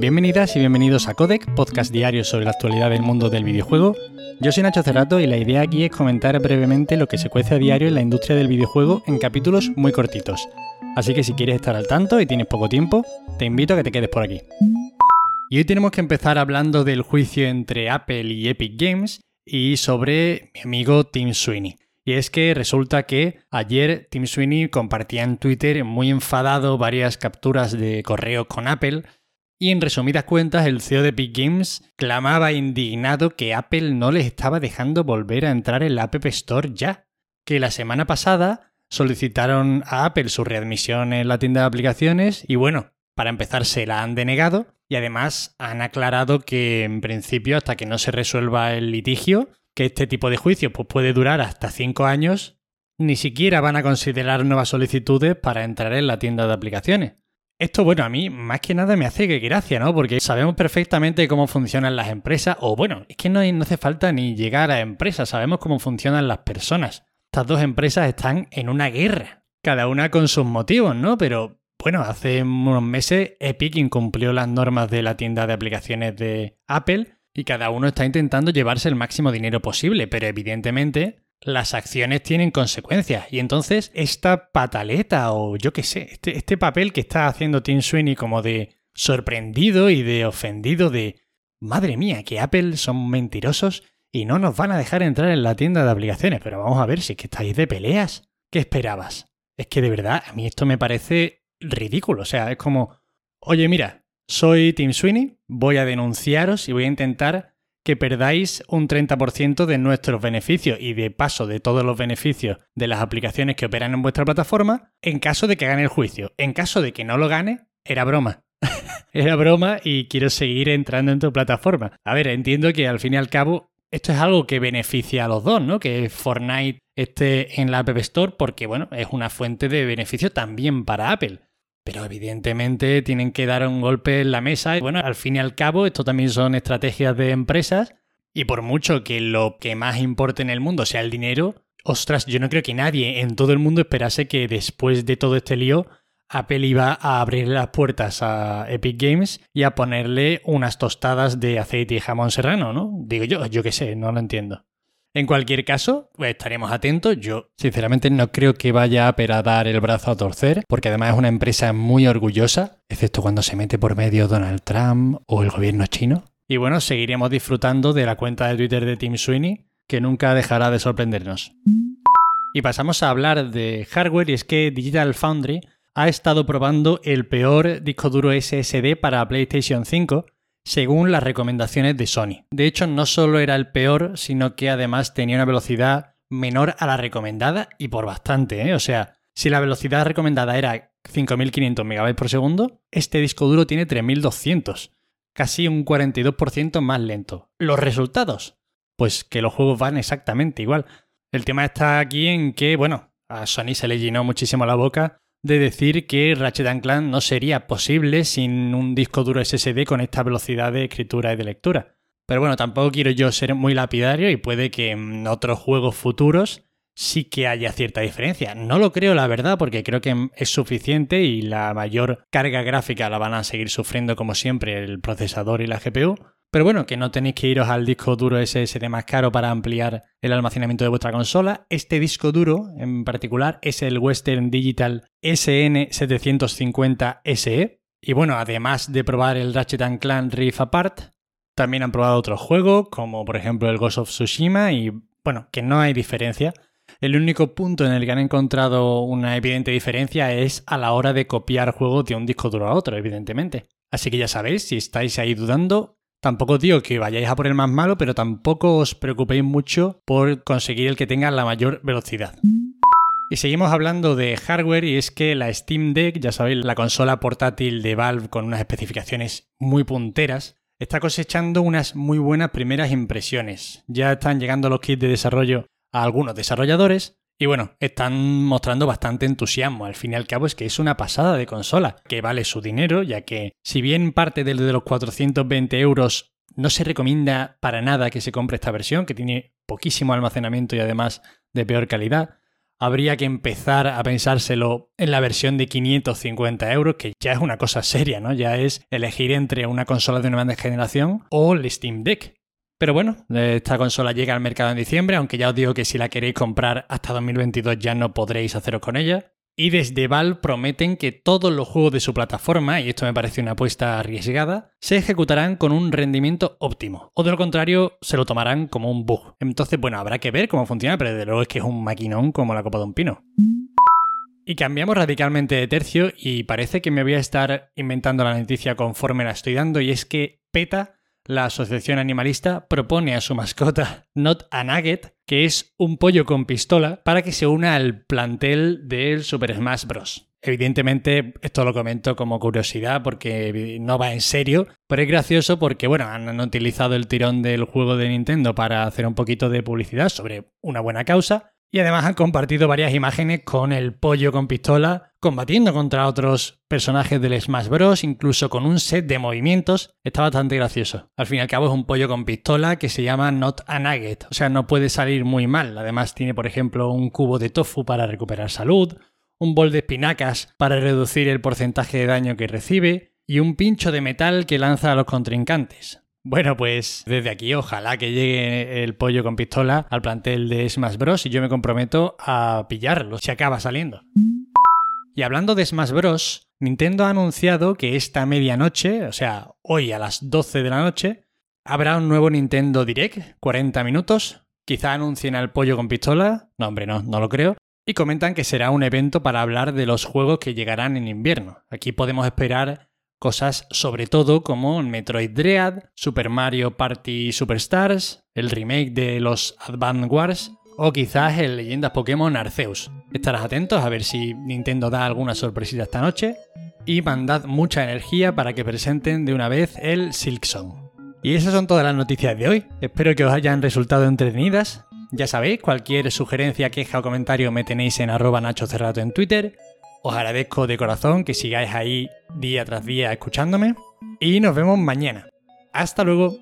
Bienvenidas y bienvenidos a Codec, podcast diario sobre la actualidad del mundo del videojuego. Yo soy Nacho Cerrato y la idea aquí es comentar brevemente lo que se cuece a diario en la industria del videojuego en capítulos muy cortitos. Así que si quieres estar al tanto y tienes poco tiempo, te invito a que te quedes por aquí. Y hoy tenemos que empezar hablando del juicio entre Apple y Epic Games y sobre mi amigo Tim Sweeney. Y es que resulta que ayer Tim Sweeney compartía en Twitter muy enfadado varias capturas de correo con Apple y en resumidas cuentas el CEO de Epic Games clamaba indignado que Apple no les estaba dejando volver a entrar en la App Store ya, que la semana pasada solicitaron a Apple su readmisión en la tienda de aplicaciones y bueno, para empezar se la han denegado y además han aclarado que en principio hasta que no se resuelva el litigio que este tipo de juicio pues, puede durar hasta 5 años, ni siquiera van a considerar nuevas solicitudes para entrar en la tienda de aplicaciones. Esto, bueno, a mí más que nada me hace que gracia, ¿no? Porque sabemos perfectamente cómo funcionan las empresas, o bueno, es que no, no hace falta ni llegar a empresas, sabemos cómo funcionan las personas. Estas dos empresas están en una guerra, cada una con sus motivos, ¿no? Pero bueno, hace unos meses Epic incumplió las normas de la tienda de aplicaciones de Apple y cada uno está intentando llevarse el máximo dinero posible, pero evidentemente las acciones tienen consecuencias. Y entonces esta pataleta o yo qué sé, este, este papel que está haciendo Tim Sweeney como de sorprendido y de ofendido de, madre mía, que Apple son mentirosos y no nos van a dejar entrar en la tienda de aplicaciones. Pero vamos a ver si es que estáis de peleas. ¿Qué esperabas? Es que de verdad, a mí esto me parece ridículo. O sea, es como, oye, mira, soy Tim Sweeney, voy a denunciaros y voy a intentar que perdáis un 30% de nuestros beneficios y de paso de todos los beneficios de las aplicaciones que operan en vuestra plataforma en caso de que gane el juicio. En caso de que no lo gane, era broma. era broma y quiero seguir entrando en tu plataforma. A ver, entiendo que al fin y al cabo esto es algo que beneficia a los dos, ¿no? Que Fortnite esté en la App Store porque, bueno, es una fuente de beneficio también para Apple. Pero evidentemente tienen que dar un golpe en la mesa. Bueno, al fin y al cabo, esto también son estrategias de empresas. Y por mucho que lo que más importe en el mundo sea el dinero, ostras, yo no creo que nadie en todo el mundo esperase que después de todo este lío, Apple iba a abrir las puertas a Epic Games y a ponerle unas tostadas de aceite y jamón serrano, ¿no? Digo yo, yo qué sé, no lo entiendo. En cualquier caso, pues estaremos atentos. Yo, sinceramente, no creo que vaya a dar el brazo a torcer, porque además es una empresa muy orgullosa, excepto cuando se mete por medio Donald Trump o el gobierno chino. Y bueno, seguiremos disfrutando de la cuenta de Twitter de Tim Sweeney, que nunca dejará de sorprendernos. Y pasamos a hablar de hardware, y es que Digital Foundry ha estado probando el peor disco duro SSD para PlayStation 5 según las recomendaciones de Sony. De hecho, no solo era el peor, sino que además tenía una velocidad menor a la recomendada y por bastante, ¿eh? O sea, si la velocidad recomendada era 5500 MB por segundo, este disco duro tiene 3200, casi un 42% más lento. ¿Los resultados? Pues que los juegos van exactamente igual. El tema está aquí en que, bueno, a Sony se le llenó muchísimo la boca de decir que Ratchet Clank no sería posible sin un disco duro SSD con esta velocidad de escritura y de lectura. Pero bueno, tampoco quiero yo ser muy lapidario y puede que en otros juegos futuros sí que haya cierta diferencia. No lo creo, la verdad, porque creo que es suficiente y la mayor carga gráfica la van a seguir sufriendo como siempre el procesador y la GPU. Pero bueno, que no tenéis que iros al disco duro SSD más caro para ampliar el almacenamiento de vuestra consola. Este disco duro en particular es el Western Digital SN750SE. Y bueno, además de probar el Ratchet Clank Rift Apart, también han probado otros juegos, como por ejemplo el Ghost of Tsushima, y bueno, que no hay diferencia. El único punto en el que han encontrado una evidente diferencia es a la hora de copiar juegos de un disco duro a otro, evidentemente. Así que ya sabéis, si estáis ahí dudando, Tampoco digo que vayáis a por el más malo, pero tampoco os preocupéis mucho por conseguir el que tenga la mayor velocidad. Y seguimos hablando de hardware y es que la Steam Deck, ya sabéis, la consola portátil de Valve con unas especificaciones muy punteras, está cosechando unas muy buenas primeras impresiones. Ya están llegando los kits de desarrollo a algunos desarrolladores y bueno, están mostrando bastante entusiasmo. Al fin y al cabo es que es una pasada de consola, que vale su dinero, ya que si bien parte de los 420 euros no se recomienda para nada que se compre esta versión, que tiene poquísimo almacenamiento y además de peor calidad, habría que empezar a pensárselo en la versión de 550 euros, que ya es una cosa seria, ¿no? Ya es elegir entre una consola de nueva generación o el Steam Deck. Pero bueno, esta consola llega al mercado en diciembre, aunque ya os digo que si la queréis comprar hasta 2022 ya no podréis haceros con ella. Y desde Valve prometen que todos los juegos de su plataforma, y esto me parece una apuesta arriesgada, se ejecutarán con un rendimiento óptimo. O de lo contrario, se lo tomarán como un bug. Entonces, bueno, habrá que ver cómo funciona, pero desde luego es que es un maquinón como la copa de un pino. Y cambiamos radicalmente de tercio y parece que me voy a estar inventando la noticia conforme la estoy dando y es que PETA la asociación animalista propone a su mascota Not a Nugget, que es un pollo con pistola, para que se una al plantel del Super Smash Bros. Evidentemente, esto lo comento como curiosidad porque no va en serio, pero es gracioso porque, bueno, han utilizado el tirón del juego de Nintendo para hacer un poquito de publicidad sobre una buena causa y además han compartido varias imágenes con el pollo con pistola, combatiendo contra otros personajes del Smash Bros., incluso con un set de movimientos. Está bastante gracioso. Al fin y al cabo es un pollo con pistola que se llama Not a Nugget, o sea, no puede salir muy mal. Además tiene, por ejemplo, un cubo de tofu para recuperar salud, un bol de espinacas para reducir el porcentaje de daño que recibe, y un pincho de metal que lanza a los contrincantes. Bueno, pues desde aquí ojalá que llegue el pollo con pistola al plantel de Smash Bros. y yo me comprometo a pillarlo si acaba saliendo. Y hablando de Smash Bros., Nintendo ha anunciado que esta medianoche, o sea, hoy a las 12 de la noche, habrá un nuevo Nintendo Direct, 40 minutos. Quizá anuncien al pollo con pistola. No, hombre, no, no lo creo. Y comentan que será un evento para hablar de los juegos que llegarán en invierno. Aquí podemos esperar Cosas sobre todo como Metroid Dread, Super Mario Party Superstars, el remake de los Advance Wars o quizás el Leyendas Pokémon Arceus. Estarás atentos a ver si Nintendo da alguna sorpresita esta noche y mandad mucha energía para que presenten de una vez el Silksong. Y esas son todas las noticias de hoy. Espero que os hayan resultado entretenidas. Ya sabéis, cualquier sugerencia, queja o comentario me tenéis en arroba Nacho Cerrato en Twitter os agradezco de corazón que sigáis ahí día tras día escuchándome y nos vemos mañana. Hasta luego.